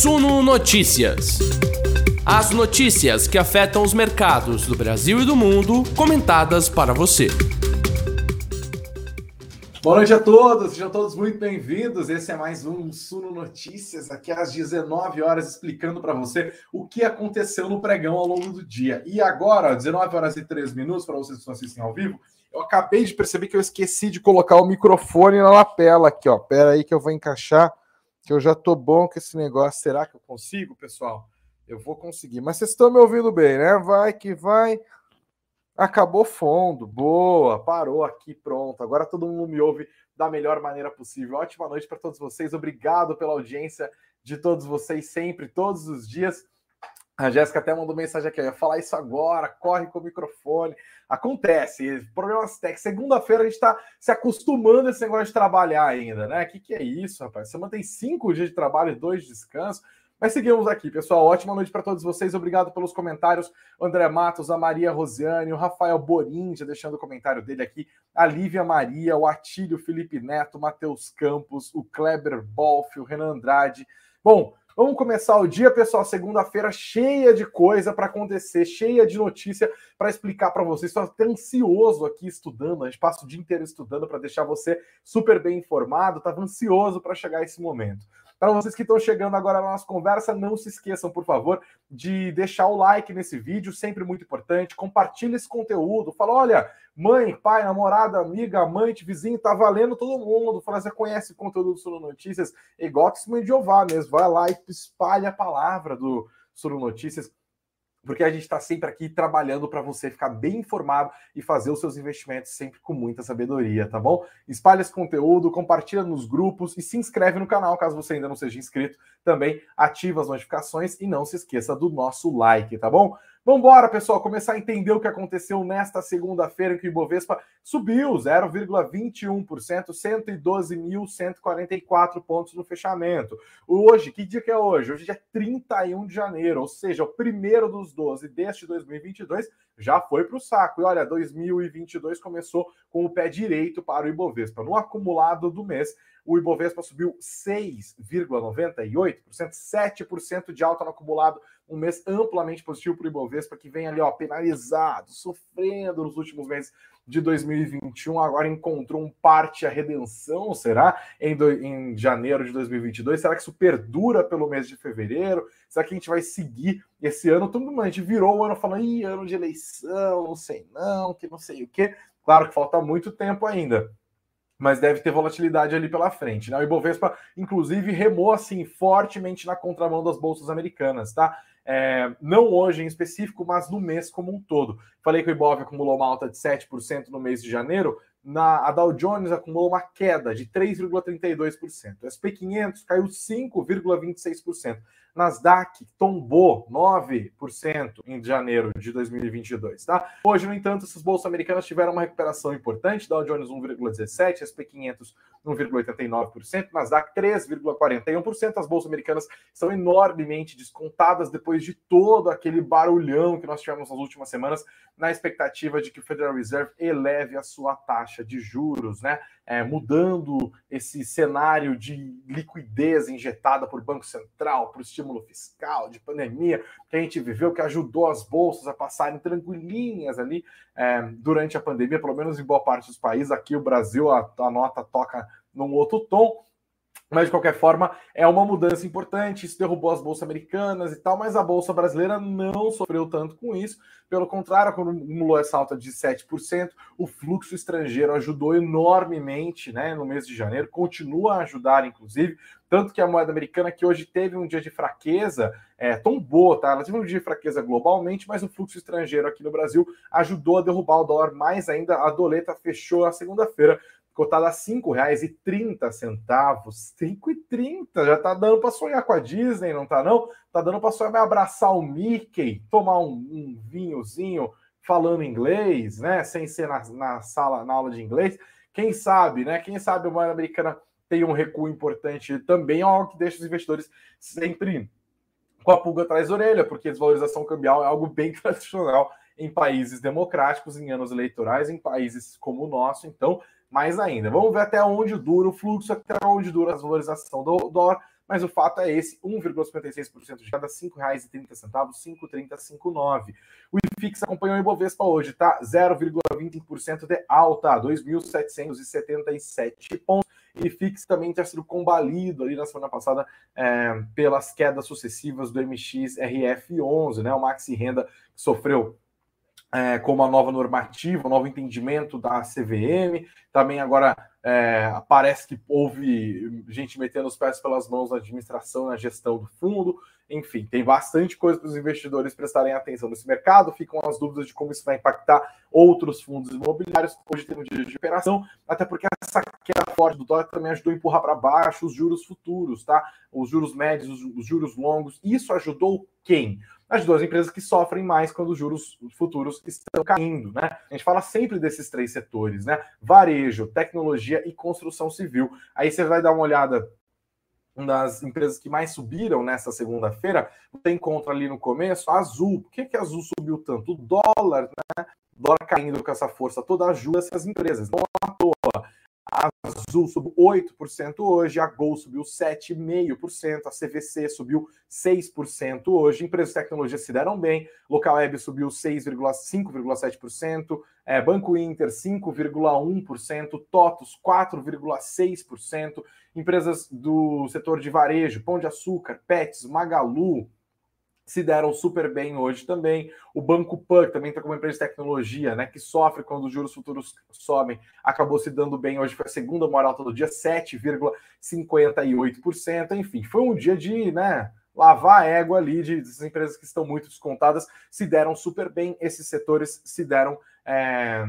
Suno Notícias. As notícias que afetam os mercados do Brasil e do mundo, comentadas para você. Boa noite a todos, sejam todos muito bem-vindos. Esse é mais um Suno Notícias, aqui às 19 horas, explicando para você o que aconteceu no pregão ao longo do dia. E agora, 19 horas e 3 minutos, para vocês que estão assistindo ao vivo, eu acabei de perceber que eu esqueci de colocar o microfone na lapela aqui, ó. Pera aí que eu vou encaixar, que eu já tô bom com esse negócio. Será que eu consigo, pessoal? Eu vou conseguir. Mas vocês estão me ouvindo bem, né? Vai que vai. Acabou fundo. Boa, parou aqui, pronto. Agora todo mundo me ouve da melhor maneira possível. Ótima noite para todos vocês. Obrigado pela audiência de todos vocês sempre, todos os dias. A Jéssica até mandou mensagem aqui, eu ia falar isso agora, corre com o microfone. Acontece, problemas técnicos. Segunda-feira a gente está se acostumando a esse negócio de trabalhar ainda, né? O que, que é isso, rapaz? Você mantém cinco dias de trabalho e dois de descanso. Mas seguimos aqui, pessoal. Ótima noite para todos vocês. Obrigado pelos comentários. André Matos, a Maria Rosiane, o Rafael Borim, já deixando o comentário dele aqui. A Lívia Maria, o Atílio Felipe Neto, Matheus Campos, o Kleber Bolf, o Renan Andrade. Bom, Vamos começar o dia, pessoal, segunda-feira cheia de coisa para acontecer, cheia de notícia para explicar para vocês. Estou até ansioso aqui estudando, a gente passa o dia inteiro estudando para deixar você super bem informado. Estava ansioso para chegar esse momento. Para vocês que estão chegando agora na nossa conversa, não se esqueçam, por favor, de deixar o like nesse vídeo, sempre muito importante. Compartilhe esse conteúdo. Fala, olha, mãe, pai, namorada, amiga, amante, vizinho, tá valendo todo mundo. Fala, você conhece o conteúdo do Solo Notícias? Igual que de Jeová mesmo. Vai lá e espalha a palavra do Solo Notícias porque a gente está sempre aqui trabalhando para você ficar bem informado e fazer os seus investimentos sempre com muita sabedoria, tá bom? Espalhe esse conteúdo, compartilha nos grupos e se inscreve no canal caso você ainda não seja inscrito. Também ativa as notificações e não se esqueça do nosso like, tá bom? Vamos embora, pessoal, começar a entender o que aconteceu nesta segunda-feira que o Ibovespa subiu 0,21%, 112.144 pontos no fechamento. Hoje, que dia que é hoje? Hoje é 31 de janeiro, ou seja, o primeiro dos 12 deste 2022 já foi para o saco. E olha, 2022 começou com o pé direito para o Ibovespa. No acumulado do mês, o Ibovespa subiu 6,98%, 7% de alta no acumulado, um mês amplamente positivo para o Ibovespa, que vem ali, ó, penalizado, sofrendo nos últimos meses de 2021, agora encontrou um parte a redenção, será? Em, do, em janeiro de 2022, será que isso perdura pelo mês de fevereiro? Será que a gente vai seguir esse ano? Todo mundo, a gente virou o ano falando, ih, ano de eleição, não sei não, que não sei o quê. Claro que falta muito tempo ainda mas deve ter volatilidade ali pela frente. Né? O Ibovespa, inclusive, remou assim fortemente na contramão das bolsas americanas, tá? É, não hoje em específico, mas no mês como um todo. Falei que o Ibov acumulou uma alta de 7% no mês de janeiro, na, a Dow Jones acumulou uma queda de 3,32%. O SP 500 caiu 5,26%. Nasdaq tombou 9% em janeiro de 2022, tá? Hoje, no entanto, essas bolsas americanas tiveram uma recuperação importante, Dow Jones 1,17, SP 500 1,89%, Nasdaq 3,41%. As bolsas americanas são enormemente descontadas depois de todo aquele barulhão que nós tivemos nas últimas semanas, na expectativa de que o Federal Reserve eleve a sua taxa de juros, né? É, mudando esse cenário de liquidez injetada por Banco Central, por estímulo fiscal, de pandemia que a gente viveu, que ajudou as bolsas a passarem tranquilinhas ali é, durante a pandemia, pelo menos em boa parte dos países. Aqui o Brasil, a, a nota toca num outro tom. Mas, de qualquer forma, é uma mudança importante. Isso derrubou as bolsas americanas e tal, mas a bolsa brasileira não sofreu tanto com isso. Pelo contrário, acumulou essa alta de 7%. O fluxo estrangeiro ajudou enormemente né, no mês de janeiro, continua a ajudar, inclusive. Tanto que a moeda americana, que hoje teve um dia de fraqueza, é, boa, tá? Ela teve um dia de fraqueza globalmente, mas o fluxo estrangeiro aqui no Brasil ajudou a derrubar o dólar mais ainda. A doleta fechou a segunda-feira cotada a R$ 5,30. R$ 5,30. Já tá dando para sonhar com a Disney, não tá não? Tá dando para sonhar abraçar o Mickey, tomar um, um, vinhozinho falando inglês, né? Sem ser na, na, sala, na aula de inglês. Quem sabe, né? Quem sabe a moeda americana tem um recuo importante também, é algo que deixa os investidores sempre com a pulga atrás da orelha, porque desvalorização cambial é algo bem tradicional em países democráticos, em anos eleitorais, em países como o nosso. Então, mais ainda. Vamos ver até onde dura o fluxo, até onde dura a valorização do dólar, mas o fato é esse: 1,56% de cada R$ 5,30, 5,3059. O IFIX acompanhou o Ibovespa hoje, tá? 0,25% de alta, 2.777 pontos. E FIX também tinha sido combalido ali na semana passada é, pelas quedas sucessivas do MXRF11, né? O Maxi Renda sofreu é, com uma nova normativa, um novo entendimento da CVM. Também agora é, parece que houve gente metendo os pés pelas mãos na administração, na gestão do fundo. Enfim, tem bastante coisa para os investidores prestarem atenção nesse mercado. Ficam as dúvidas de como isso vai impactar outros fundos imobiliários. Hoje tem um dia de operação, até porque essa queda forte do dólar também ajudou a empurrar para baixo os juros futuros, tá? Os juros médios, os, os juros longos. Isso ajudou quem? As duas empresas que sofrem mais quando os juros futuros estão caindo, né? A gente fala sempre desses três setores, né? Varejo, tecnologia e construção civil. Aí você vai dar uma olhada das empresas que mais subiram nessa segunda-feira, você encontra ali no começo a Azul. Por que, que a Azul subiu tanto? O dólar, né? O dólar caindo com essa força toda ajuda essas empresas. Não à toa. A Azul subiu 8% hoje, a Gol subiu 7,5%, a CVC subiu 6% hoje. Empresas de tecnologia se deram bem, Local Web subiu 6,5,7%, é, Banco Inter 5,1%, TOTUS 4,6%, empresas do setor de varejo, Pão de Açúcar, Pets, Magalu, se deram super bem hoje também. O Banco Pan, também está como empresa de tecnologia, né, que sofre quando os juros futuros sobem, acabou se dando bem hoje, foi a segunda maior alta do dia, 7,58%. Enfim, foi um dia de, né, lavar a égua ali de, de empresas que estão muito descontadas, se deram super bem, esses setores se deram é,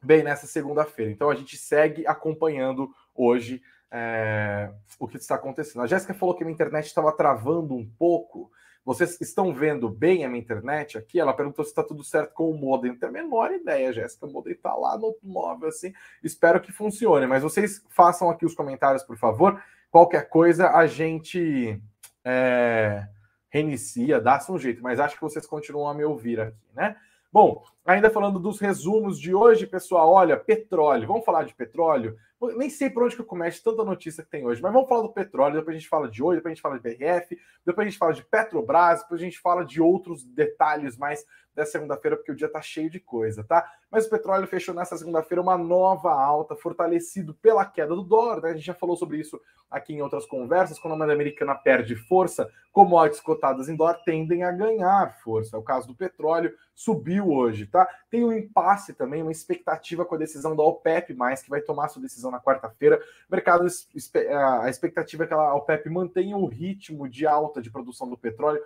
bem nessa segunda-feira. Então a gente segue acompanhando hoje é, o que está acontecendo. A Jéssica falou que a minha internet estava travando um pouco. Vocês estão vendo bem a minha internet aqui? Ela perguntou se está tudo certo com o modem. Não tenho a menor ideia, Jéssica. O modem está lá no móvel, assim. Espero que funcione. Mas vocês façam aqui os comentários, por favor. Qualquer coisa, a gente é, reinicia, dá-se um jeito. Mas acho que vocês continuam a me ouvir aqui, né? Bom, ainda falando dos resumos de hoje, pessoal, olha, petróleo. Vamos falar de petróleo? Nem sei por onde que eu começo tanta notícia que tem hoje, mas vamos falar do petróleo, depois a gente fala de oi, depois a gente fala de BRF, depois a gente fala de Petrobras, depois a gente fala de outros detalhes mais dessa segunda-feira, porque o dia tá cheio de coisa, tá? Mas o petróleo fechou nessa segunda-feira uma nova alta, fortalecido pela queda do dólar, né? A gente já falou sobre isso aqui em outras conversas, quando a moeda americana perde força, commodities cotadas em dólar tendem a ganhar força. É o caso do petróleo, subiu hoje, tá? Tem um impasse também, uma expectativa com a decisão da OPEP+, que vai tomar sua decisão na quarta-feira. Mercado, a expectativa é que a OPEP mantenha o ritmo de alta de produção do petróleo,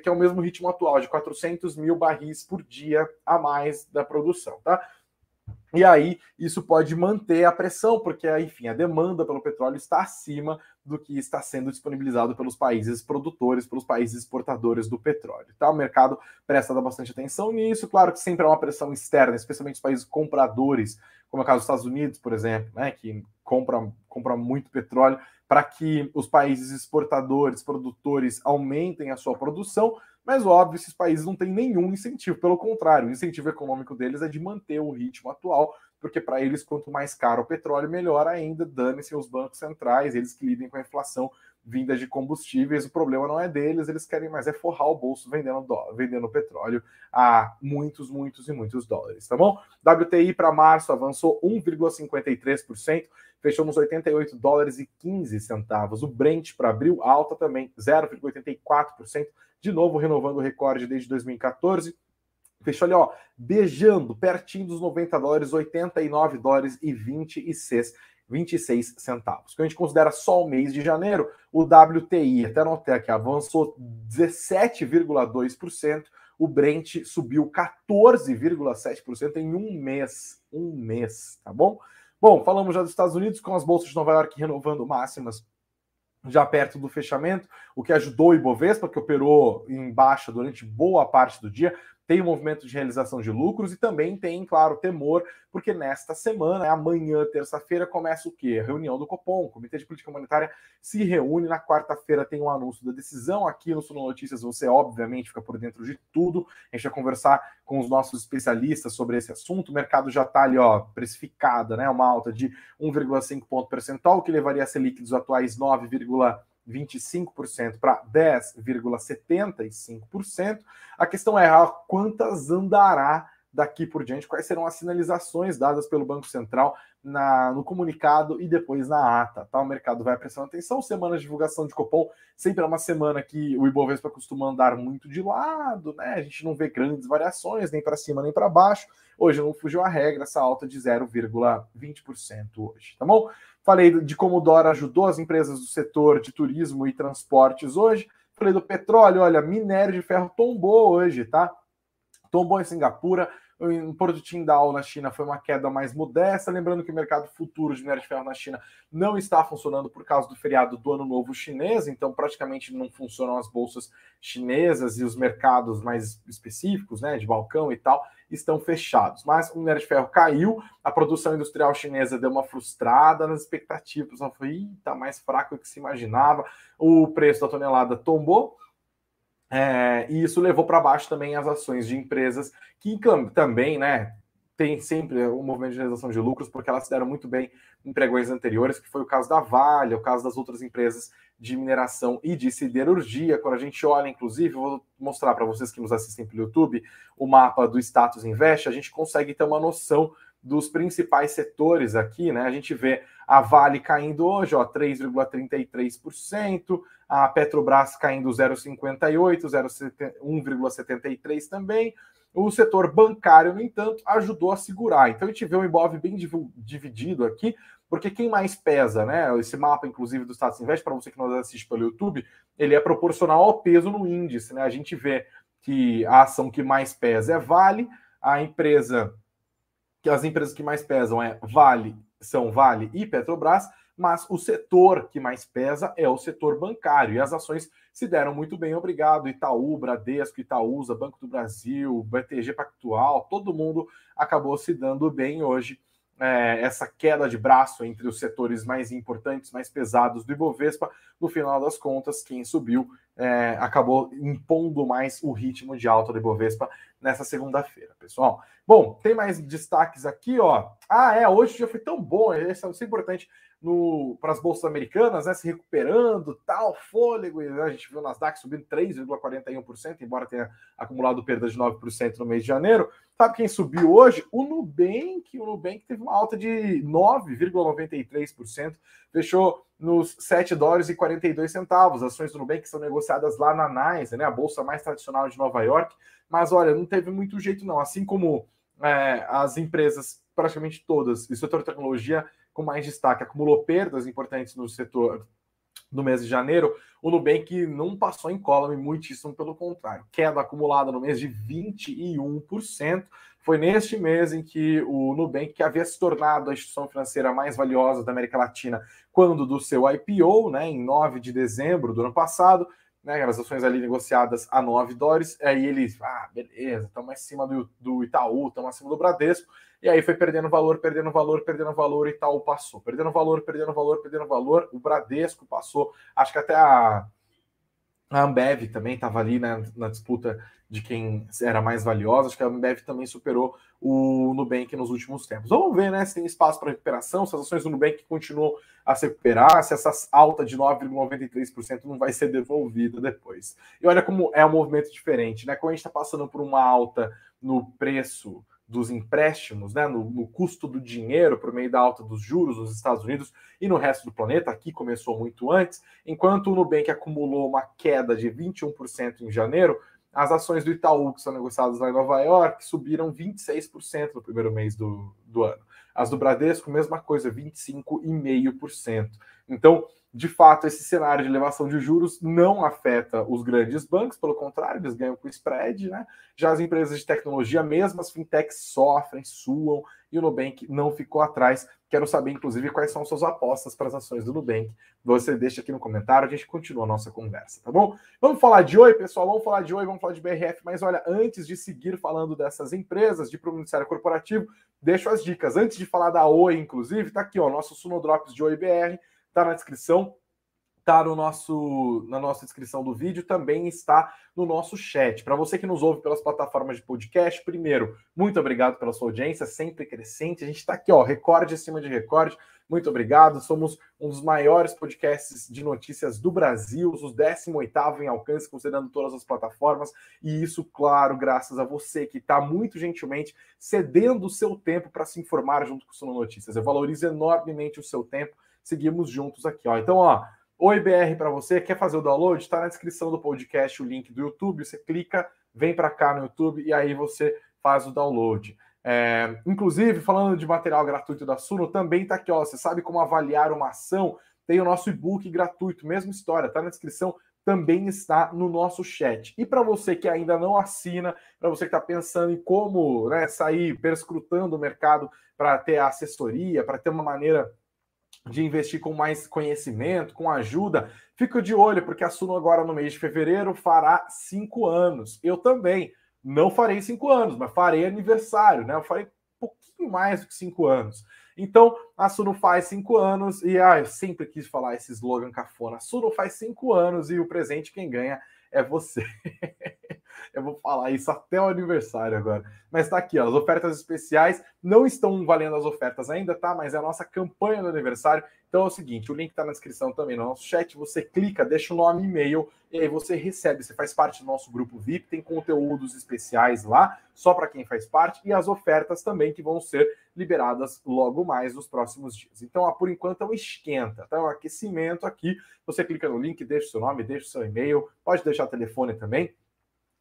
que é o mesmo ritmo atual, de 400 mil barris por dia a mais da produção, tá? E aí, isso pode manter a pressão, porque, enfim, a demanda pelo petróleo está acima do que está sendo disponibilizado pelos países produtores, pelos países exportadores do petróleo. Tá? O mercado presta bastante atenção nisso. Claro que sempre há uma pressão externa, especialmente os países compradores, como é o caso dos Estados Unidos, por exemplo, né, que compra, compra muito petróleo, para que os países exportadores, produtores aumentem a sua produção mas, óbvio, esses países não têm nenhum incentivo. Pelo contrário, o incentivo econômico deles é de manter o ritmo atual, porque para eles, quanto mais caro o petróleo, melhor ainda. Dane-se os bancos centrais, eles que lidem com a inflação vinda de combustíveis. O problema não é deles, eles querem mais é forrar o bolso vendendo, vendendo petróleo a muitos, muitos e muitos dólares, tá bom? WTI para março avançou 1,53%, fechou nos 88 dólares e 15 centavos. O Brent para abril alta também, 0,84% de novo renovando o recorde desde 2014. Fechou ali, ó, beijando, pertinho dos 90 dólares, 89 dólares e 26, 26 centavos. Que a gente considera só o mês de janeiro, o WTI, até notei aqui, avançou 17,2%, o Brent subiu 14,7% em um mês. Um mês, tá bom? Bom, falamos já dos Estados Unidos, com as bolsas de Nova York renovando máximas já perto do fechamento, o que ajudou o Ibovespa, que operou em baixa durante boa parte do dia, tem o movimento de realização de lucros e também tem, claro, temor, porque nesta semana, amanhã, terça-feira, começa o quê? A reunião do Copom, o Comitê de Política Monetária se reúne, na quarta-feira tem o um anúncio da decisão, aqui no Suno Notícias você, obviamente, fica por dentro de tudo, a gente vai conversar com os nossos especialistas sobre esse assunto, o mercado já está ali, ó, precificada, né, uma alta de 1,5 ponto percentual, que levaria a Selic dos atuais 9, 25% para 10,75%. A questão é a quantas andará daqui por diante, quais serão as sinalizações dadas pelo Banco Central na, no comunicado e depois na ata. Tá? O mercado vai prestando atenção. Semana de divulgação de Copom sempre é uma semana que o Ibovespa costuma andar muito de lado, né? A gente não vê grandes variações, nem para cima nem para baixo. Hoje não fugiu a regra, essa alta de 0,20% hoje, tá bom? Falei de como o Dora ajudou as empresas do setor de turismo e transportes hoje. Falei do petróleo, olha, minério de ferro tombou hoje, tá? Tombou em Singapura, em Porto Tindal, na China, foi uma queda mais modesta. Lembrando que o mercado futuro de minério de ferro na China não está funcionando por causa do feriado do Ano Novo Chinês, então praticamente não funcionam as bolsas chinesas e os mercados mais específicos, né, de balcão e tal, estão fechados. Mas o minério de ferro caiu, a produção industrial chinesa deu uma frustrada nas expectativas, ela foi, tá mais fraco do que se imaginava, o preço da tonelada tombou, é, e isso levou para baixo também as ações de empresas que também, né, tem sempre o um movimento de realização de lucros, porque elas se deram muito bem em pregões anteriores, que foi o caso da Vale, o caso das outras empresas de mineração e de siderurgia. Quando a gente olha, inclusive, vou mostrar para vocês que nos assistem pelo YouTube o mapa do Status Invest, a gente consegue ter uma noção dos principais setores aqui, né? A gente vê a Vale caindo hoje, ó, 3,33%, a Petrobras caindo 0,58, 1,73 também. O setor bancário, no entanto, ajudou a segurar. Então a gente vê o Ibov bem dividido aqui, porque quem mais pesa, né? Esse mapa, inclusive, do Status Invest, para você que nos assiste pelo YouTube, ele é proporcional ao peso no índice, né? A gente vê que a ação que mais pesa é Vale, a empresa que as empresas que mais pesam é Vale, são Vale e Petrobras, mas o setor que mais pesa é o setor bancário. E as ações se deram muito bem, obrigado. Itaú, Bradesco, Itaúsa, Banco do Brasil, BTG Pactual, todo mundo acabou se dando bem hoje. É, essa queda de braço entre os setores mais importantes, mais pesados do Ibovespa, no final das contas, quem subiu é, acabou impondo mais o ritmo de alta do Ibovespa nessa segunda-feira, pessoal. Bom, tem mais destaques aqui, ó. Ah, é, hoje o dia foi tão bom, isso é importante para as bolsas americanas, né, se recuperando, tal, fôlego, e, né, a gente viu o Nasdaq subindo 3,41%, embora tenha acumulado perda de 9% no mês de janeiro. Sabe quem subiu hoje? O Nubank, o Nubank teve uma alta de 9,93%, fechou nos 7 dólares e 42 centavos. Ações do Nubank são negociadas lá na NYSE, né, a bolsa mais tradicional de Nova York, mas olha, não teve muito jeito não, assim como é, as empresas, praticamente todas, do setor de tecnologia com mais destaque, acumulou perdas importantes no setor no mês de janeiro, o Nubank não passou em column, muitíssimo pelo contrário. Queda acumulada no mês de 21%. Foi neste mês em que o Nubank, que havia se tornado a instituição financeira mais valiosa da América Latina quando do seu IPO, né, em 9 de dezembro do ano passado, né, as ações ali negociadas a 9 dólares, aí eles, ah, beleza, estamos acima do, do Itaú, estamos acima do Bradesco, e aí foi perdendo valor, perdendo valor, perdendo valor, Itaú passou, perdendo valor, perdendo valor, perdendo valor, o Bradesco passou, acho que até a, a Ambev também estava ali né, na disputa de quem era mais valiosa. Acho que a Ambev também superou o Nubank nos últimos tempos. Vamos ver né, se tem espaço para recuperação, se as ações do Nubank continuam a se recuperar, se essa alta de 9,93% não vai ser devolvida depois. E olha como é um movimento diferente, né? Quando a gente está passando por uma alta no preço dos empréstimos, né, no, no, custo do dinheiro por meio da alta dos juros nos Estados Unidos e no resto do planeta, aqui começou muito antes, enquanto o Nubank acumulou uma queda de 21% em janeiro, as ações do Itaú, que são negociadas lá em Nova York, subiram 26% no primeiro mês do, do ano. As do Bradesco, mesma coisa, 25,5%. Então, de fato, esse cenário de elevação de juros não afeta os grandes bancos, pelo contrário, eles ganham com spread, né? Já as empresas de tecnologia, mesmo as fintechs, sofrem, suam, e o Nubank não ficou atrás. Quero saber, inclusive, quais são suas apostas para as ações do Nubank. Você deixa aqui no comentário, a gente continua a nossa conversa, tá bom? Vamos falar de Oi, pessoal, vamos falar de Oi, vamos falar de BRF, mas olha, antes de seguir falando dessas empresas, de Ministério Corporativo, deixo as dicas. Antes de falar da Oi, inclusive, tá aqui, ó, nosso Suno Drops de Oi BR, tá na descrição, tá no nosso, na nossa descrição do vídeo, também está no nosso chat. Para você que nos ouve pelas plataformas de podcast, primeiro, muito obrigado pela sua audiência, sempre crescente. A gente está aqui, ó, recorde acima de recorde. Muito obrigado. Somos um dos maiores podcasts de notícias do Brasil, os 18 em alcance, considerando todas as plataformas. E isso, claro, graças a você que está muito gentilmente cedendo o seu tempo para se informar junto com o Sono Notícias. Eu valorizo enormemente o seu tempo seguimos juntos aqui. Ó. Então, ó, Oi BR para você, quer fazer o download? Está na descrição do podcast o link do YouTube. Você clica, vem para cá no YouTube e aí você faz o download. É, inclusive, falando de material gratuito da Suno, também está aqui, ó. Você sabe como avaliar uma ação? Tem o nosso e-book gratuito, mesma história, tá na descrição, também está no nosso chat. E para você que ainda não assina, para você que está pensando em como né, sair perscrutando o mercado para ter assessoria, para ter uma maneira de investir com mais conhecimento, com ajuda, fica de olho, porque a Suno agora no mês de fevereiro fará cinco anos. Eu também não farei cinco anos, mas farei aniversário, né? Eu farei um pouquinho mais do que cinco anos. Então, a Suno faz cinco anos, e ah, eu sempre quis falar esse slogan cafona. A Suno faz cinco anos e o presente quem ganha é você. Eu vou falar isso até o aniversário agora. Mas tá aqui, ó, as ofertas especiais não estão valendo as ofertas ainda, tá? Mas é a nossa campanha do aniversário. Então é o seguinte, o link tá na descrição também no nosso chat. Você clica, deixa o nome e-mail e aí você recebe. Você faz parte do nosso grupo VIP, tem conteúdos especiais lá, só para quem faz parte, e as ofertas também que vão ser liberadas logo mais nos próximos dias. Então, por enquanto é um esquenta, tá? É um aquecimento aqui. Você clica no link, deixa o seu nome, deixa o seu e-mail, pode deixar telefone também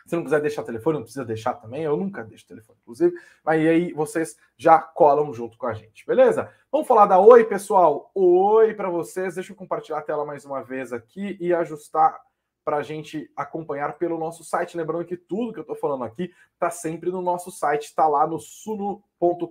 se não quiser deixar telefone, não precisa deixar também. Eu nunca deixo telefone, inclusive. Mas aí vocês já colam junto com a gente, beleza? Vamos falar da Oi, pessoal. Oi para vocês. Deixa eu compartilhar a tela mais uma vez aqui e ajustar para a gente acompanhar pelo nosso site. Lembrando que tudo que eu estou falando aqui está sempre no nosso site, está lá no suno.com.br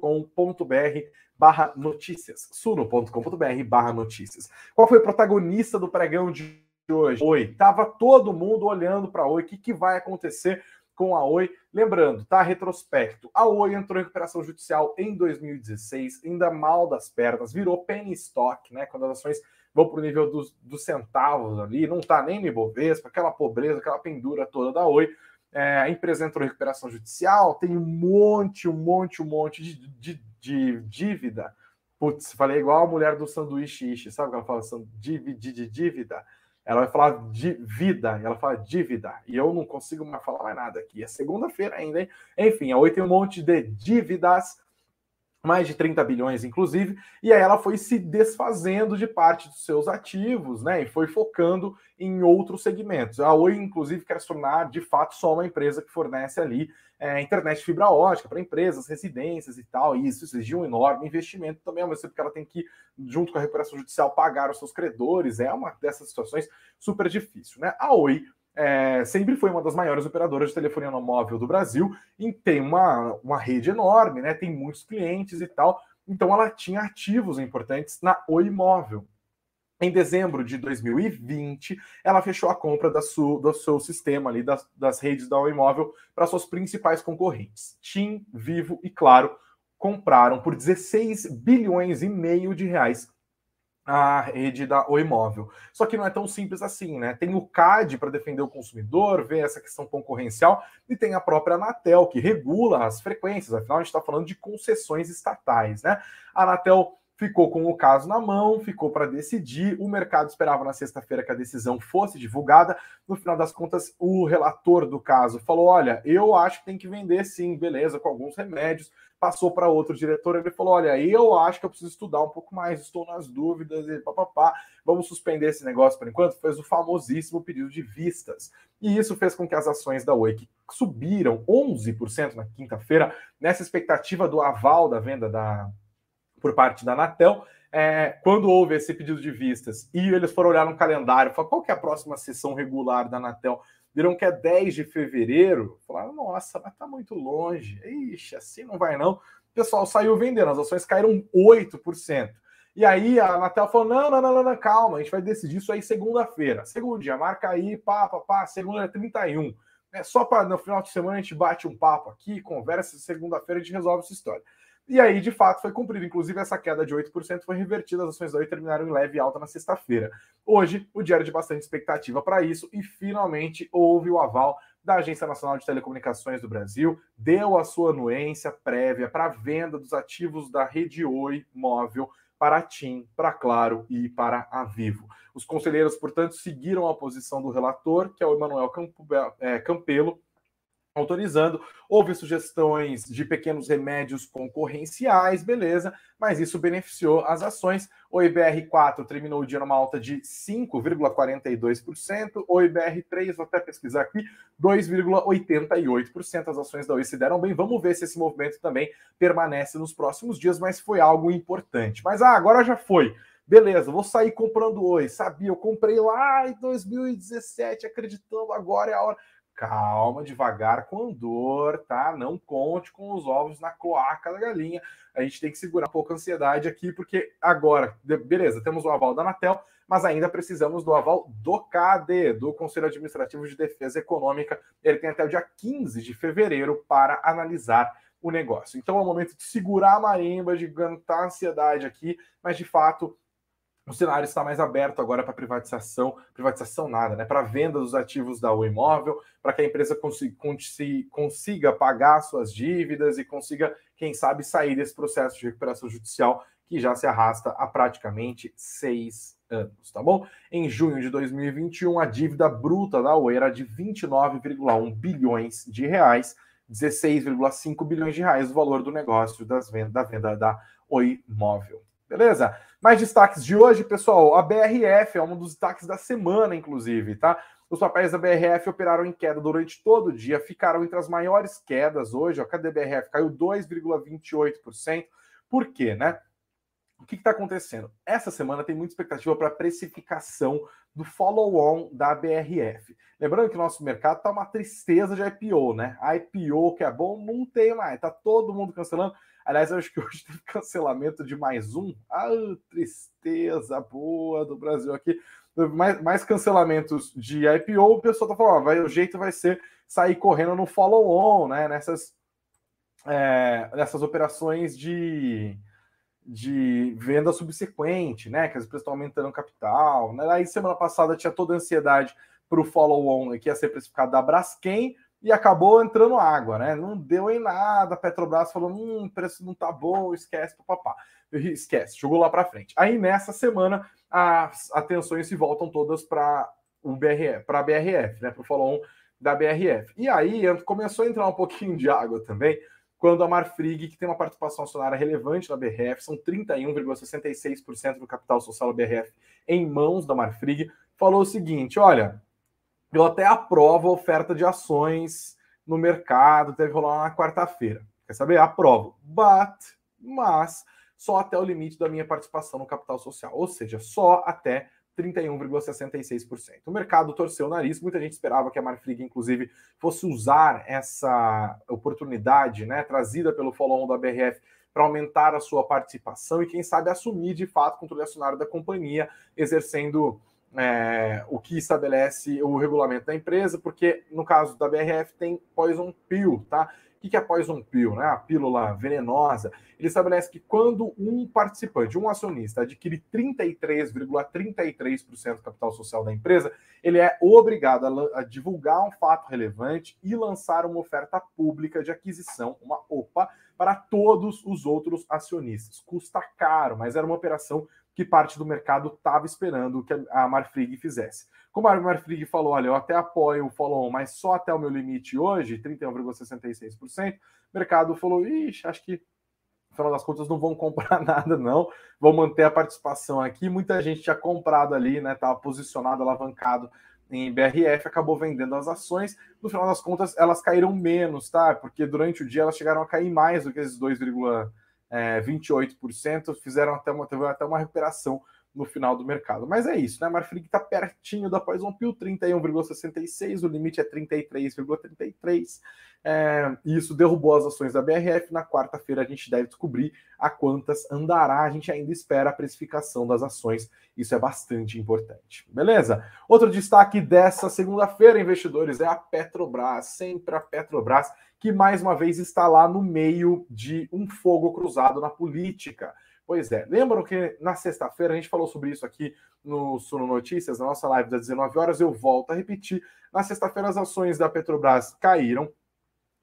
barra notícias. suno.com.br barra notícias. Qual foi o protagonista do pregão de hoje. Oi, tava todo mundo olhando para Oi, o que, que vai acontecer com a Oi? Lembrando, tá retrospecto. A Oi entrou em recuperação judicial em 2016, ainda mal das pernas, virou penny stock, né? Quando as ações vão para o nível dos, dos, centavos ali, não tá nem no Ibovespa, aquela pobreza, aquela pendura toda da Oi. É, a empresa entrou em recuperação judicial, tem um monte, um monte, um monte de, de, de dívida. Putz, falei igual a mulher do sanduíche sabe que ela fala dívida, de dívida? Ela vai falar de vida, ela fala dívida, e eu não consigo mais falar mais nada aqui. É segunda-feira ainda, hein? Enfim, a Oi tem um monte de dívidas, mais de 30 bilhões, inclusive, e aí ela foi se desfazendo de parte dos seus ativos, né? E foi focando em outros segmentos. A Oi, inclusive, quer se tornar de fato só uma empresa que fornece ali é, internet fibra ótica para empresas, residências e tal. E isso exigiu um enorme investimento também, ao mesmo tempo que ela tem que, junto com a recuperação judicial, pagar os seus credores. É uma dessas situações super difícil, né? A Oi é, sempre foi uma das maiores operadoras de telefonia móvel do Brasil e tem uma, uma rede enorme, né? Tem muitos clientes e tal. Então ela tinha ativos importantes na Oi Móvel. Em dezembro de 2020, ela fechou a compra da sua, do seu sistema ali, das, das redes da Imóvel para suas principais concorrentes. TIM, Vivo e Claro compraram por 16 bilhões e meio de reais a rede da O Imóvel. Só que não é tão simples assim, né? Tem o CAD para defender o consumidor, ver essa questão concorrencial, e tem a própria Anatel, que regula as frequências, afinal a gente está falando de concessões estatais, né? A Anatel ficou com o caso na mão, ficou para decidir. O mercado esperava na sexta-feira que a decisão fosse divulgada. No final das contas, o relator do caso falou: Olha, eu acho que tem que vender sim, beleza, com alguns remédios. Passou para outro diretor, ele falou: Olha, eu acho que eu preciso estudar um pouco mais, estou nas dúvidas, e papapá, vamos suspender esse negócio por enquanto. Fez o famosíssimo pedido de vistas. E isso fez com que as ações da Oi, que subiram 11% na quinta-feira, nessa expectativa do aval da venda da por parte da Anatel. É, quando houve esse pedido de vistas e eles foram olhar no calendário, falaram, qual que é a próxima sessão regular da Anatel? Viram que é 10 de fevereiro. Falaram, nossa, mas tá muito longe. Ixi, assim não vai não. O pessoal saiu vendendo, as ações caíram 8%. E aí a Anatel falou: não, não, não, não, calma, a gente vai decidir isso aí segunda-feira. Segundo dia, marca aí, pá, pá, pá, segunda é 31. É só para no final de semana a gente bate um papo aqui, conversa, segunda-feira a gente resolve essa história. E aí, de fato, foi cumprido. Inclusive, essa queda de 8% foi revertida. As ações da Oi terminaram em leve alta na sexta-feira. Hoje, o dia era de bastante expectativa para isso e finalmente houve o aval da Agência Nacional de Telecomunicações do Brasil, deu a sua anuência prévia para a venda dos ativos da rede Oi móvel para a TIM, para Claro e para a Vivo. Os conselheiros, portanto, seguiram a posição do relator, que é o Emanuel é, Campelo, autorizando. Houve sugestões de pequenos remédios concorrenciais, beleza, mas isso beneficiou as ações. O IBR4 terminou o dia numa alta de 5,42%, o IBR3, vou até pesquisar aqui, 2,88%. As ações da Oi se deram bem. Vamos ver se esse movimento também permanece nos próximos dias, mas foi algo importante. Mas ah, agora já foi. Beleza, vou sair comprando Oi. Sabia, eu comprei lá em 2017, acreditando agora é a hora calma, devagar com andor, tá? Não conte com os ovos na coaca da galinha. A gente tem que segurar um pouco a ansiedade aqui, porque agora, beleza, temos o aval da Anatel, mas ainda precisamos do aval do CAD, do Conselho Administrativo de Defesa Econômica. Ele tem até o dia 15 de fevereiro para analisar o negócio. Então é o momento de segurar a marimba, de cantar a ansiedade aqui, mas de fato o cenário está mais aberto agora para privatização, privatização nada, né? Para venda dos ativos da O Imóvel, para que a empresa consiga, consiga pagar suas dívidas e consiga, quem sabe, sair desse processo de recuperação judicial que já se arrasta há praticamente seis anos, tá bom? Em junho de 2021, a dívida bruta da Oi era de 29,1 bilhões de reais, 16,5 bilhões de reais o valor do negócio das vendas, da venda da Oi Móvel. Beleza? Mais destaques de hoje, pessoal. A BRF é um dos destaques da semana, inclusive, tá? Os papéis da BRF operaram em queda durante todo o dia, ficaram entre as maiores quedas hoje. Ó, cadê a BRF? Caiu 2,28%. Por quê, né? O que está acontecendo? Essa semana tem muita expectativa para a precificação do follow-on da BRF. Lembrando que o nosso mercado está uma tristeza de IPO, né? A IPO que é bom não tem mais, tá todo mundo cancelando. Aliás, eu acho que hoje teve cancelamento de mais um. Ah, tristeza boa do Brasil aqui. Mais, mais cancelamentos de IPO, o pessoal tá falando, ó, vai, o jeito vai ser sair correndo no follow-on, né? Nessas, é, nessas operações de, de venda subsequente, né? Que as empresas estão aumentando o capital. Né? Aí semana passada tinha toda a ansiedade para o follow-on que ia ser precificado da Braskem e acabou entrando água, né? Não deu em nada. Petrobras falou: hum, preço não tá bom, esquece, papapá. Esquece, jogou lá para frente. Aí nessa semana as atenções se voltam todas para o BRF, para a BRF, né? Para o follow-on da BRF. E aí começou a entrar um pouquinho de água também, quando a Marfrig, que tem uma participação acionária relevante na BRF, são 31,66% do capital social da BRF em mãos da Marfrig, falou o seguinte: olha eu até aprovo a oferta de ações no mercado, deve rolar na quarta-feira. Quer saber? Aprovo. But, mas, só até o limite da minha participação no capital social, ou seja, só até 31,66%. O mercado torceu o nariz, muita gente esperava que a Marfrig, inclusive, fosse usar essa oportunidade né, trazida pelo follow-on da BRF para aumentar a sua participação e, quem sabe, assumir de fato o controle acionário da companhia, exercendo é, o que estabelece o regulamento da empresa, porque no caso da BRF tem poison pill, tá? O que é poison pill, né? A pílula venenosa. Ele estabelece que quando um participante, um acionista, adquire 33,33% do capital social da empresa, ele é obrigado a, a divulgar um fato relevante e lançar uma oferta pública de aquisição, uma OPA, para todos os outros acionistas. Custa caro, mas era uma operação que parte do mercado estava esperando que a Marfrig fizesse. Como a Marfrig falou, olha, eu até apoio o follow-on, mas só até o meu limite hoje, 31,66%, o mercado falou, ixi, acho que no final das contas não vão comprar nada, não. Vão manter a participação aqui. Muita gente tinha comprado ali, né? Estava posicionado, alavancado em BRF, acabou vendendo as ações. No final das contas, elas caíram menos, tá? Porque durante o dia elas chegaram a cair mais do que esses 2, é, 28%, fizeram até uma, teve até uma recuperação no final do mercado. Mas é isso, né? Marfrig está pertinho da Poison Pill, 31,66, o limite é 33,33. É, e isso derrubou as ações da BRF. Na quarta-feira a gente deve descobrir a quantas andará. A gente ainda espera a precificação das ações. Isso é bastante importante. Beleza? Outro destaque dessa segunda-feira, investidores, é a Petrobras. Sempre a Petrobras, que mais uma vez está lá no meio de um fogo cruzado na política. Pois é, lembram que na sexta-feira a gente falou sobre isso aqui no Suno Notícias, na nossa live das 19 horas. Eu volto a repetir. Na sexta-feira, as ações da Petrobras caíram.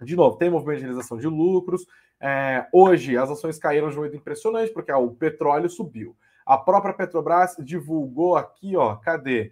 De novo, tem movimento de realização de lucros. É, hoje, as ações caíram de um jeito impressionante, porque ó, o petróleo subiu. A própria Petrobras divulgou aqui, ó, cadê?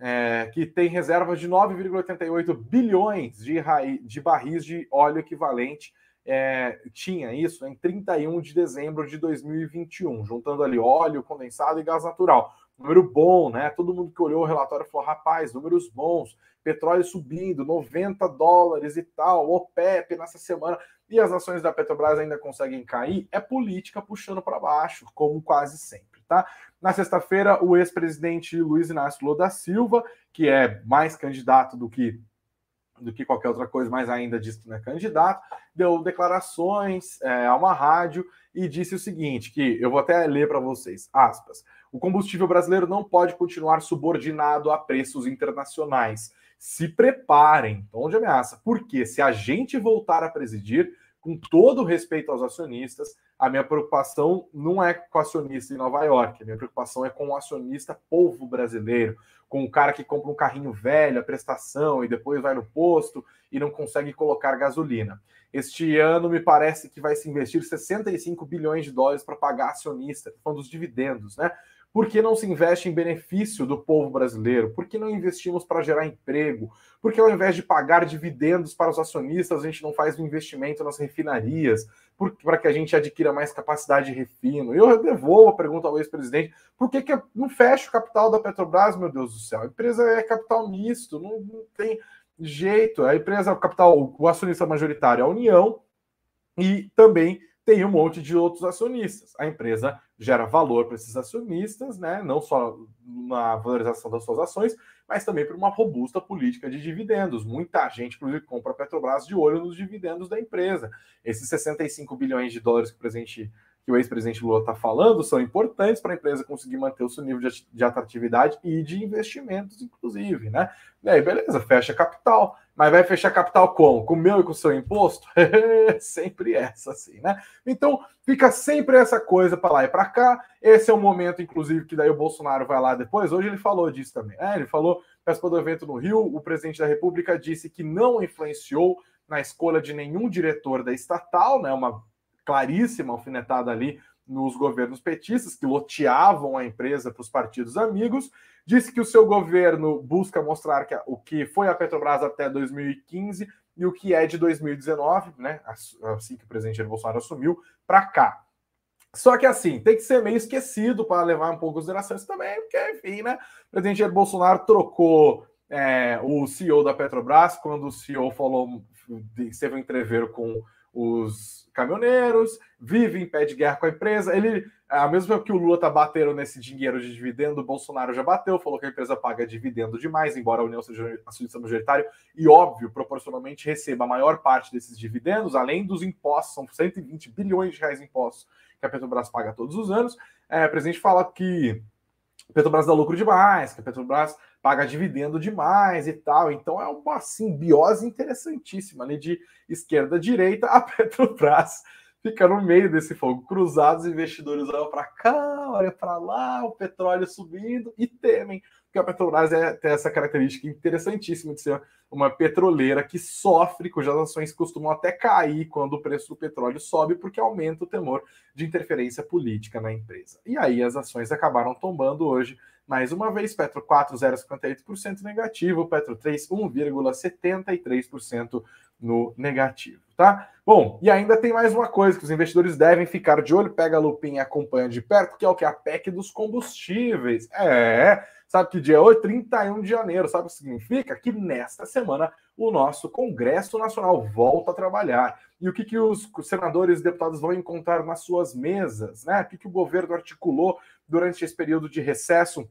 É, que tem reservas de 9,88 bilhões de, de barris de óleo equivalente é, tinha isso em 31 de dezembro de 2021, juntando ali óleo condensado e gás natural. Número bom, né? Todo mundo que olhou o relatório falou: rapaz, números bons, petróleo subindo, 90 dólares e tal, OPEP nessa semana, e as ações da Petrobras ainda conseguem cair. É política puxando para baixo, como quase sempre, tá? Na sexta-feira, o ex-presidente Luiz Inácio Lula da Silva, que é mais candidato do que do que qualquer outra coisa, mas ainda disse que não é candidato, deu declarações é, a uma rádio e disse o seguinte, que eu vou até ler para vocês, aspas, o combustível brasileiro não pode continuar subordinado a preços internacionais. Se preparem, tom de ameaça, porque se a gente voltar a presidir, com todo respeito aos acionistas, a minha preocupação não é com o acionista em Nova York, a minha preocupação é com o acionista povo brasileiro, com o cara que compra um carrinho velho, a prestação, e depois vai no posto e não consegue colocar gasolina. Este ano me parece que vai se investir 65 bilhões de dólares para pagar acionista, falando dos dividendos, né? Por que não se investe em benefício do povo brasileiro? Por que não investimos para gerar emprego? Por que ao invés de pagar dividendos para os acionistas, a gente não faz um investimento nas refinarias para que a gente adquira mais capacidade de refino? Eu devolvo a pergunta ao ex-presidente: por que, que não fecha o capital da Petrobras, meu Deus do céu? A empresa é capital misto, não, não tem jeito. A empresa, o capital, o acionista majoritário é a União e também tem um monte de outros acionistas. A empresa gera valor para esses acionistas, né? não só na valorização das suas ações, mas também por uma robusta política de dividendos. Muita gente, inclusive, compra a Petrobras de olho nos dividendos da empresa. Esses 65 bilhões de dólares que o presidente que o ex-presidente Lula está falando são importantes para a empresa conseguir manter o seu nível de, de atratividade e de investimentos, inclusive, né? E aí, beleza, fecha capital. Mas vai fechar capital como? Com o meu e com o seu imposto? sempre essa, assim, né? Então, fica sempre essa coisa para lá e para cá. Esse é o momento, inclusive, que daí o Bolsonaro vai lá depois. Hoje ele falou disso também. Né? Ele falou, participou do evento no Rio, o presidente da República disse que não influenciou na escolha de nenhum diretor da estatal, né? Uma claríssima alfinetada ali nos governos petistas, que loteavam a empresa para os partidos amigos. Disse que o seu governo busca mostrar que o que foi a Petrobras até 2015 e o que é de 2019, né? Assim que o presidente Jair Bolsonaro assumiu, para cá. Só que assim, tem que ser meio esquecido para levar um pouco em consideração isso também, porque, enfim, né? O presidente Jair Bolsonaro trocou é, o CEO da Petrobras quando o CEO falou, esteve um entreveiro com os caminhoneiros, vive em pé de guerra com a empresa. Ele, a mesma que o Lula tá batendo nesse dinheiro de dividendo, o Bolsonaro já bateu, falou que a empresa paga dividendo demais, embora a União seja acionista majoritário, e óbvio, proporcionalmente receba a maior parte desses dividendos, além dos impostos, são 120 bilhões de reais em impostos que a Petrobras paga todos os anos. É, o presidente fala que Petrobras dá lucro demais, que a Petrobras paga dividendo demais e tal. Então é uma simbiose interessantíssima ali de esquerda direita. A Petrobras fica no meio desse fogo cruzado, os investidores olham para cá, olham para lá, o petróleo subindo e temem, porque a Petrobras é, tem essa característica interessantíssima de ser uma petroleira que sofre, cujas ações costumam até cair quando o preço do petróleo sobe, porque aumenta o temor de interferência política na empresa. E aí as ações acabaram tombando hoje mais uma vez, Petro 4, 0,58% negativo, Petro 3, 1,73% no negativo, tá? Bom, e ainda tem mais uma coisa que os investidores devem ficar de olho, pega a lupinha e acompanha de perto, que é o que? A PEC dos combustíveis. É, Sabe que dia é hoje? 31 de janeiro. Sabe o que significa? Que nesta semana o nosso Congresso Nacional volta a trabalhar. E o que, que os senadores e deputados vão encontrar nas suas mesas? Né? O que, que o governo articulou durante esse período de recesso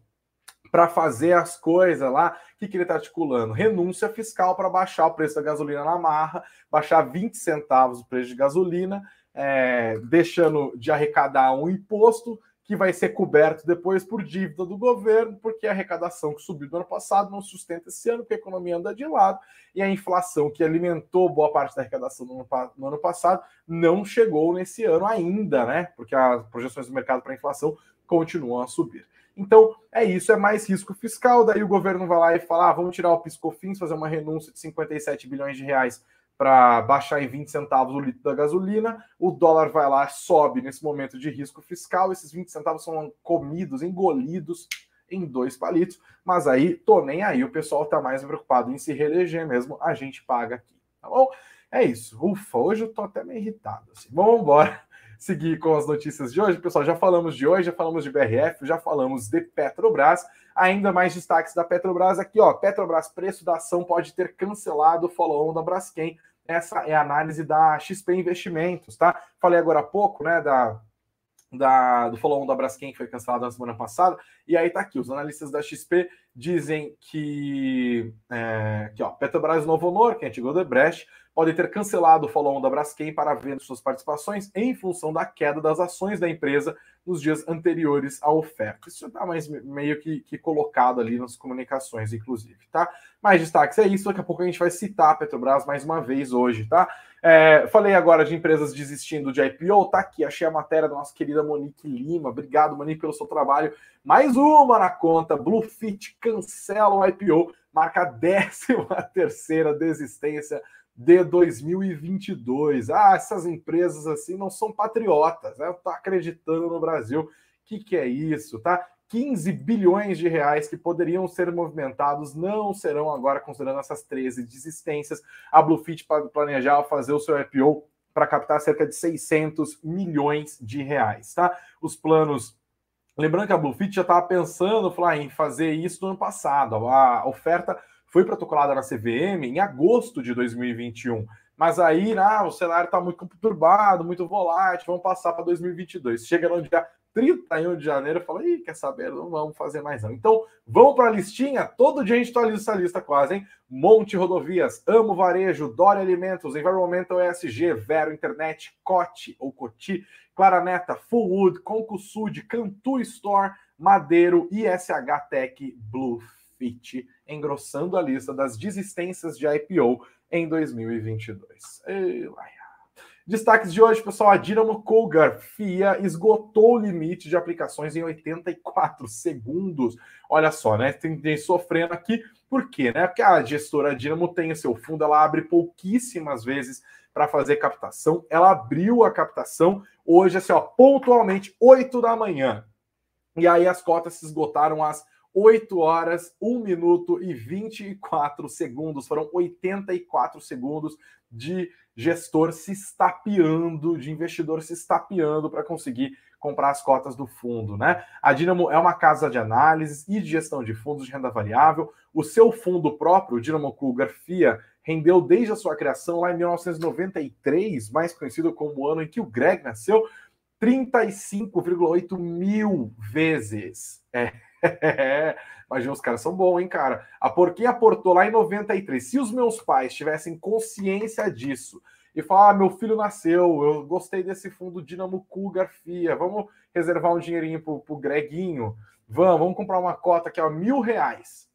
para fazer as coisas lá. O que, que ele está articulando? Renúncia fiscal para baixar o preço da gasolina na marra, baixar 20 centavos o preço de gasolina, é, deixando de arrecadar um imposto que vai ser coberto depois por dívida do governo, porque a arrecadação que subiu do ano passado não sustenta esse ano, porque a economia anda de lado, e a inflação que alimentou boa parte da arrecadação no ano, no ano passado não chegou nesse ano ainda, né? Porque as projeções do mercado para a inflação continuam a subir. Então, é isso, é mais risco fiscal. Daí o governo vai lá e fala: ah, vamos tirar o piscofins, fazer uma renúncia de 57 bilhões de reais para baixar em 20 centavos o litro da gasolina. O dólar vai lá, sobe nesse momento de risco fiscal. Esses 20 centavos são comidos, engolidos em dois palitos. Mas aí, tô nem aí, o pessoal tá mais preocupado em se reeleger mesmo. A gente paga aqui, tá bom? É isso. Ufa, hoje eu tô até meio irritado. Assim. Vamos embora seguir com as notícias de hoje. Pessoal, já falamos de hoje, já falamos de BRF, já falamos de Petrobras. Ainda mais destaques da Petrobras aqui, ó. Petrobras, preço da ação pode ter cancelado o follow-on da Braskem. Essa é a análise da XP Investimentos, tá? Falei agora há pouco, né, da da, do follow-on da Braskem, que foi cancelado na semana passada. E aí tá aqui, os analistas da XP dizem que, é, que ó, Petrobras Novo Honor, que é antigo Odebrecht, pode ter cancelado o follow-on da Braskem para vender suas participações em função da queda das ações da empresa nos dias anteriores à oferta. Isso está mais meio que, que, colocado ali nas comunicações, inclusive, tá? Mais destaques é isso, daqui a pouco a gente vai citar a Petrobras mais uma vez hoje, tá? É, falei agora de empresas desistindo de IPO, tá aqui, achei a matéria da nossa querida Monique Lima. Obrigado, Monique, pelo seu trabalho. Mais uma na conta, Bluefit cancela o IPO, marca a 13 terceira desistência de 2022. Ah, essas empresas assim não são patriotas, né? Tá acreditando no Brasil. O que, que é isso, tá? 15 bilhões de reais que poderiam ser movimentados não serão agora, considerando essas 13 desistências. A Bluefit planejava fazer o seu IPO para captar cerca de 600 milhões de reais, tá? Os planos Lembrando que a Bluefit já estava pensando falar, em fazer isso no ano passado. A oferta foi protocolada na CVM em agosto de 2021. Mas aí, né, o cenário está muito conturbado, muito volátil, vamos passar para 2022. Chega no dia 31 de janeiro, fala, ih, quer saber? Não vamos fazer mais não. Então, vamos para a listinha? Todo dia a gente atualiza essa lista quase, hein? Monte Rodovias, Amo Varejo, Dória Alimentos, Environmental ESG, Vero Internet, Cote ou Coti, Claraneta, Fullwood, Concusud, Cantu Store, Madeiro, ISH Tech, Blue Fit, engrossando a lista das desistências de IPO em 2022. Ei, Destaques de hoje, pessoal. A Dinamo Cougar FIA esgotou o limite de aplicações em 84 segundos. Olha só, né? Tem, tem sofrendo aqui. Por quê? Né? Porque a gestora Dinamo tem o seu fundo, ela abre pouquíssimas vezes para fazer captação. Ela abriu a captação hoje, assim, ó, pontualmente, 8 da manhã. E aí as cotas se esgotaram às 8 horas, 1 minuto e 24 segundos. Foram 84 segundos de gestor se estapeando, de investidor se estapeando para conseguir comprar as cotas do fundo, né? A Dinamo é uma casa de análise e de gestão de fundos de renda variável. O seu fundo próprio, o Dinamo Cougar FIA, rendeu desde a sua criação lá em 1993, mais conhecido como o ano em que o Greg nasceu, 35,8 mil vezes. É. Imagina, os caras são bons, hein, cara? A Porquinha aportou lá em 93. Se os meus pais tivessem consciência disso e falar, ah, meu filho nasceu, eu gostei desse fundo Dinamo Cougar FIA, vamos reservar um dinheirinho pro, pro Greguinho, vamos, vamos comprar uma cota aqui, ó, mil reais.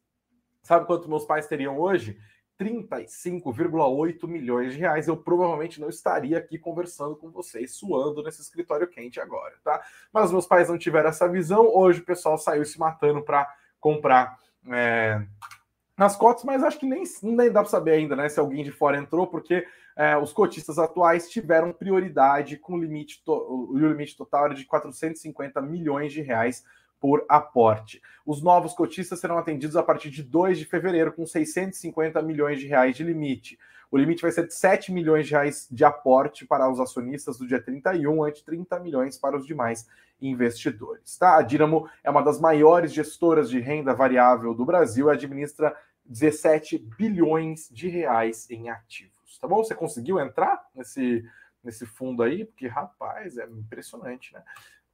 Sabe quanto meus pais teriam hoje? 35,8 milhões de reais. Eu provavelmente não estaria aqui conversando com vocês, suando nesse escritório quente agora, tá? Mas meus pais não tiveram essa visão. Hoje o pessoal saiu se matando para comprar é, nas cotas, mas acho que nem, nem dá para saber ainda, né? Se alguém de fora entrou, porque é, os cotistas atuais tiveram prioridade com limite, o limite total era de 450 milhões de reais por aporte. Os novos cotistas serão atendidos a partir de 2 de fevereiro, com 650 milhões de reais de limite. O limite vai ser de 7 milhões de reais de aporte para os acionistas do dia 31, ante 30 milhões para os demais investidores. Tá? A Dinamo é uma das maiores gestoras de renda variável do Brasil e administra 17 bilhões de reais em ativos. Tá bom? Você conseguiu entrar nesse, nesse fundo aí? Porque, rapaz, é impressionante, né?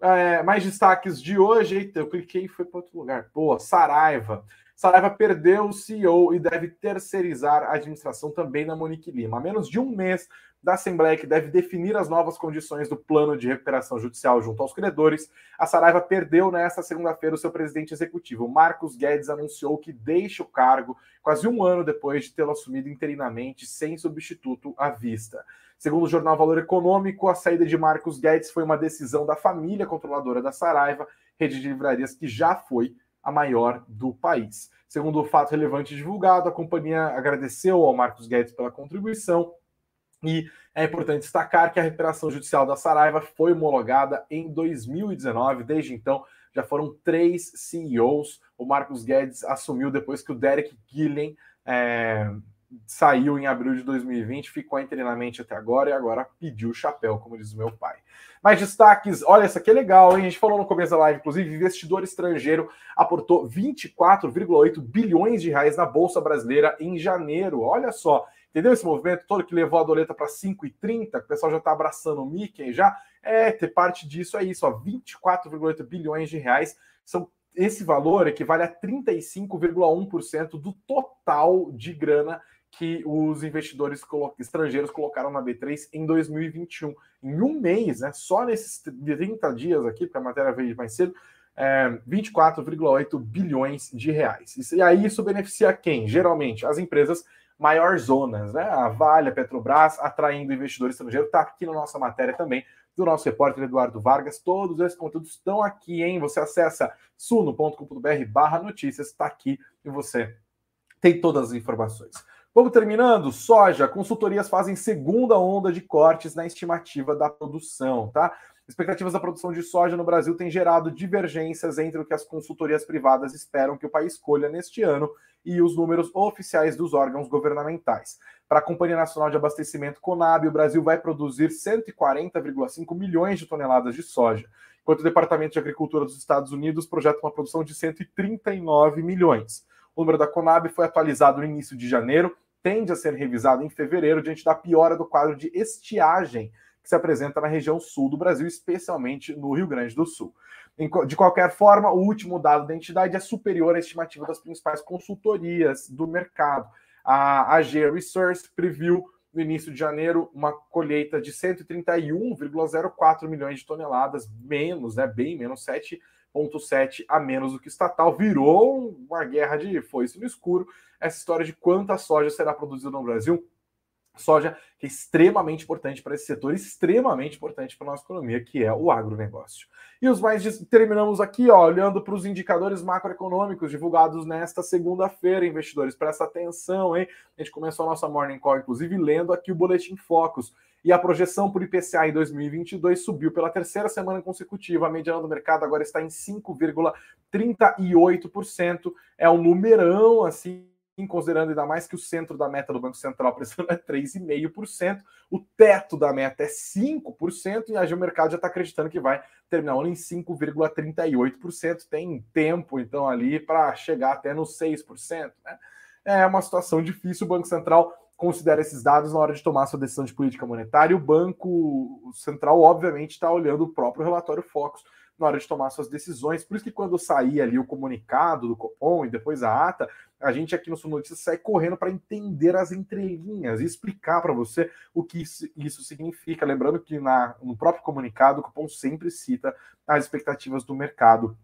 É, mais destaques de hoje. Eita, eu cliquei e foi para outro lugar. Pô, Saraiva. Saraiva perdeu o CEO e deve terceirizar a administração também na Monique Lima. A menos de um mês da Assembleia, que deve definir as novas condições do plano de recuperação judicial junto aos credores, a Saraiva perdeu nesta segunda-feira o seu presidente executivo. Marcos Guedes anunciou que deixa o cargo quase um ano depois de tê-lo assumido interinamente, sem substituto à vista. Segundo o jornal Valor Econômico, a saída de Marcos Guedes foi uma decisão da família controladora da Saraiva, rede de livrarias que já foi a maior do país. Segundo o fato relevante divulgado, a companhia agradeceu ao Marcos Guedes pela contribuição e é importante destacar que a recuperação judicial da Saraiva foi homologada em 2019. Desde então, já foram três CEOs. O Marcos Guedes assumiu depois que o Derek Gillen é, saiu em abril de 2020, ficou interinamente até agora e agora pediu o chapéu, como diz o meu pai. Mais destaques, olha, essa aqui é legal, hein? A gente falou no começo da live, inclusive, investidor estrangeiro aportou 24,8 bilhões de reais na Bolsa Brasileira em janeiro. Olha só, entendeu esse movimento todo que levou a doleta para 5,30? O pessoal já está abraçando o Mickey já. É, ter parte disso é isso, ó, 24,8 bilhões de reais. São esse valor equivale a 35,1% do total de grana que os investidores estrangeiros colocaram na B3 em 2021. Em um mês, né, só nesses 30 dias aqui, porque a matéria veio mais cedo, é, 24,8 bilhões de reais. E aí isso beneficia quem? Geralmente as empresas maior zonas, né? A Vale, a Petrobras, atraindo investidor estrangeiro, está aqui na nossa matéria também, do nosso repórter Eduardo Vargas. Todos esses conteúdos estão aqui, hein? Você acessa suno.com.br barra notícias, está aqui e você tem todas as informações. Vamos terminando. Soja, consultorias fazem segunda onda de cortes na estimativa da produção, tá? Expectativas da produção de soja no Brasil têm gerado divergências entre o que as consultorias privadas esperam que o país colha neste ano e os números oficiais dos órgãos governamentais. Para a Companhia Nacional de Abastecimento Conab, o Brasil vai produzir 140,5 milhões de toneladas de soja, enquanto o Departamento de Agricultura dos Estados Unidos projeta uma produção de 139 milhões. O número da Conab foi atualizado no início de janeiro, tende a ser revisado em fevereiro diante da piora do quadro de estiagem que se apresenta na região sul do Brasil, especialmente no Rio Grande do Sul. De qualquer forma, o último dado da entidade é superior à estimativa das principais consultorias do mercado. A AG Research previu no início de janeiro uma colheita de 131,04 milhões de toneladas, menos, né, bem menos 7 0,7 a menos do que estatal. Virou uma guerra de foice no escuro. Essa história de quanta soja será produzida no Brasil. Soja que é extremamente importante para esse setor, extremamente importante para a nossa economia, que é o agronegócio. E os mais terminamos aqui, ó, olhando para os indicadores macroeconômicos divulgados nesta segunda-feira, investidores. Presta atenção, hein? A gente começou a nossa Morning Call, inclusive, lendo aqui o Boletim Focus e a projeção por IPCA em 2022 subiu pela terceira semana consecutiva. A mediana do mercado agora está em 5,38%. É um numerão, assim, considerando ainda mais que o centro da meta do Banco Central precisando é 3,5%, o teto da meta é 5%, e aí o mercado já está acreditando que vai terminar em 5,38%. Tem tempo, então, ali para chegar até nos 6%. Né? É uma situação difícil. O Banco Central considera esses dados na hora de tomar sua decisão de política monetária. O Banco Central, obviamente, está olhando o próprio relatório Focus na hora de tomar suas decisões. Por isso que quando sair ali o comunicado do Copom e depois a ata, a gente aqui no Sul Notícias sai correndo para entender as entrelinhas e explicar para você o que isso, significa. Lembrando que na, no próprio comunicado o Copom sempre cita as expectativas do mercado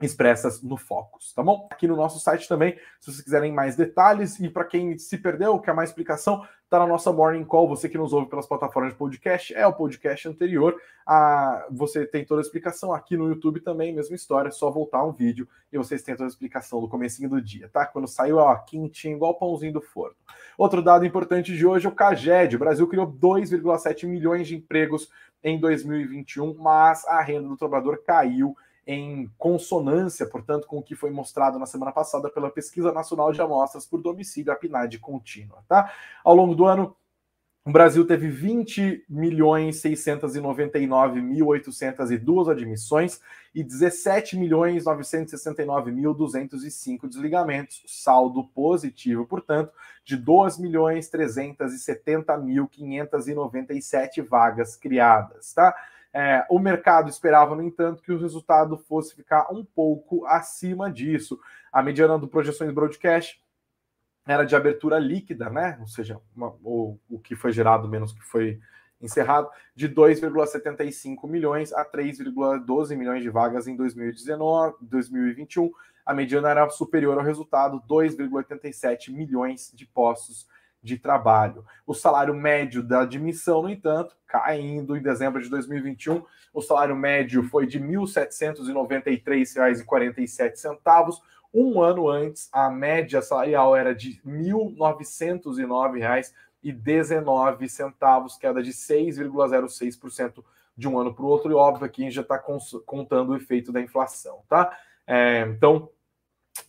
expressas no Focus, tá bom? Aqui no nosso site também, se vocês quiserem mais detalhes e para quem se perdeu, quer mais explicação, tá na nossa Morning Call, você que nos ouve pelas plataformas de podcast, é o podcast anterior, a, você tem toda a explicação aqui no YouTube também, mesma história, é só voltar um vídeo e vocês têm toda a explicação do comecinho do dia, tá? Quando saiu, ó, quentinho, igual pãozinho do forno. Outro dado importante de hoje é o CAGED, o Brasil criou 2,7 milhões de empregos em 2021, mas a renda do trabalhador caiu em consonância, portanto, com o que foi mostrado na semana passada pela Pesquisa Nacional de Amostras por Domicílio, a PNAD contínua. Tá? Ao longo do ano, o Brasil teve 20 milhões 699 mil 802 admissões e 17 milhões 969 mil 205 desligamentos, saldo positivo, portanto, de 2 milhões 370 mil 597 vagas criadas, tá? É, o mercado esperava, no entanto, que o resultado fosse ficar um pouco acima disso. A mediana do Projeções Broadcast era de abertura líquida, né? Ou seja, uma, o, o que foi gerado menos que foi encerrado, de 2,75 milhões a 3,12 milhões de vagas em 2019, 2021. A mediana era superior ao resultado, 2,87 milhões de postos de trabalho. O salário médio da admissão, no entanto, caindo em dezembro de 2021, o salário médio foi de R$ 1.793,47 um ano antes, a média salarial era de R$ 1.909,19, queda de 6,06% de um ano para o outro, e óbvio que a gente já está contando o efeito da inflação, tá? É, então,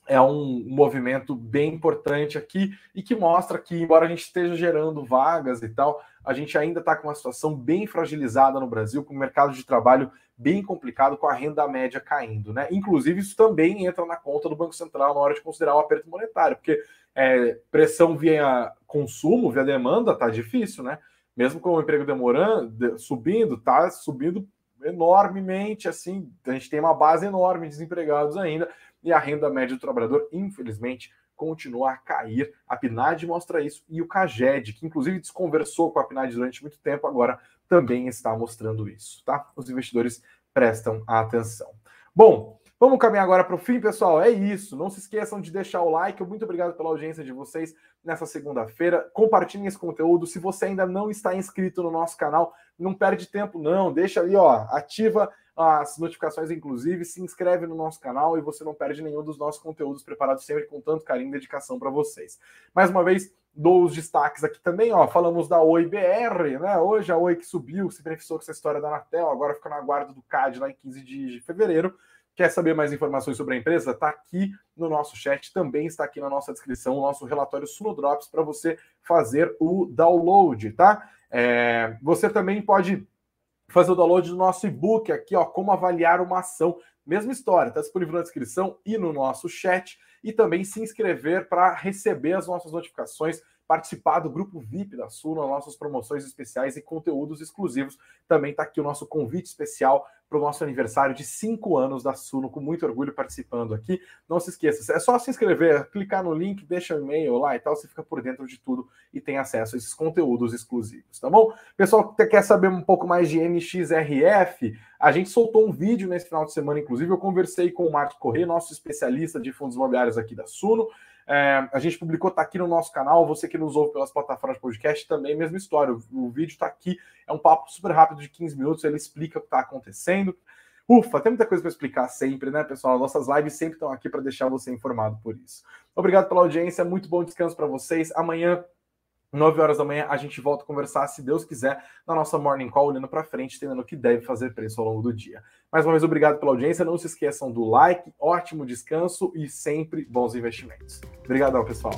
é um movimento bem importante aqui e que mostra que, embora a gente esteja gerando vagas e tal, a gente ainda está com uma situação bem fragilizada no Brasil, com o mercado de trabalho bem complicado, com a renda média caindo. Né? Inclusive, isso também entra na conta do Banco Central na hora de considerar o aperto monetário, porque é, pressão via consumo, via demanda, tá difícil, né? Mesmo com o emprego demorando, subindo, tá subindo enormemente, assim, a gente tem uma base enorme de desempregados ainda, e a renda média do trabalhador, infelizmente, continua a cair. A PNAD mostra isso e o CAGED, que inclusive desconversou com a PNAD durante muito tempo, agora também está mostrando isso, tá? Os investidores prestam atenção. Bom, Vamos caminhar agora para o fim, pessoal. É isso. Não se esqueçam de deixar o like. Muito obrigado pela audiência de vocês nessa segunda-feira. Compartilhem esse conteúdo. Se você ainda não está inscrito no nosso canal, não perde tempo, não. Deixa ali, ó, ativa as notificações, inclusive, se inscreve no nosso canal e você não perde nenhum dos nossos conteúdos preparados sempre com tanto carinho e dedicação para vocês. Mais uma vez, dou os destaques aqui também, ó. Falamos da Oi BR, né? Hoje a Oi que subiu, se beneficiou com essa história da Anatel, agora fica na guarda do CAD lá em 15 de fevereiro. Quer saber mais informações sobre a empresa? Está aqui no nosso chat, também está aqui na nossa descrição o nosso relatório Sunodrops para você fazer o download, tá? É, você também pode fazer o download do nosso e-book aqui, ó, como avaliar uma ação. Mesma história, está disponível na descrição e no nosso chat. E também se inscrever para receber as nossas notificações participar do grupo VIP da Suno, nossas promoções especiais e conteúdos exclusivos. Também está aqui o nosso convite especial para o nosso aniversário de cinco anos da Suno, com muito orgulho participando aqui. Não se esqueça, é só se inscrever, clicar no link, deixa o e-mail lá e tal, você fica por dentro de tudo e tem acesso a esses conteúdos exclusivos, tá bom? Pessoal que quer saber um pouco mais de MXRF, a gente soltou um vídeo nesse final de semana, inclusive, eu conversei com o Marco Corrêa, nosso especialista de fundos imobiliários aqui da Suno. É, a gente publicou, tá aqui no nosso canal. Você que nos ouve pelas plataformas de podcast, também mesma história. O, o vídeo está aqui, é um papo super rápido de 15 minutos. Ele explica o que está acontecendo. Ufa, tem muita coisa para explicar sempre, né, pessoal? Nossas lives sempre estão aqui para deixar você informado por isso. Obrigado pela audiência, muito bom descanso para vocês. Amanhã 9 horas da manhã a gente volta a conversar, se Deus quiser, na nossa Morning Call, olhando para frente, entendendo o que deve fazer preço ao longo do dia. Mais uma vez, obrigado pela audiência. Não se esqueçam do like, ótimo descanso e sempre bons investimentos. Obrigadão, pessoal.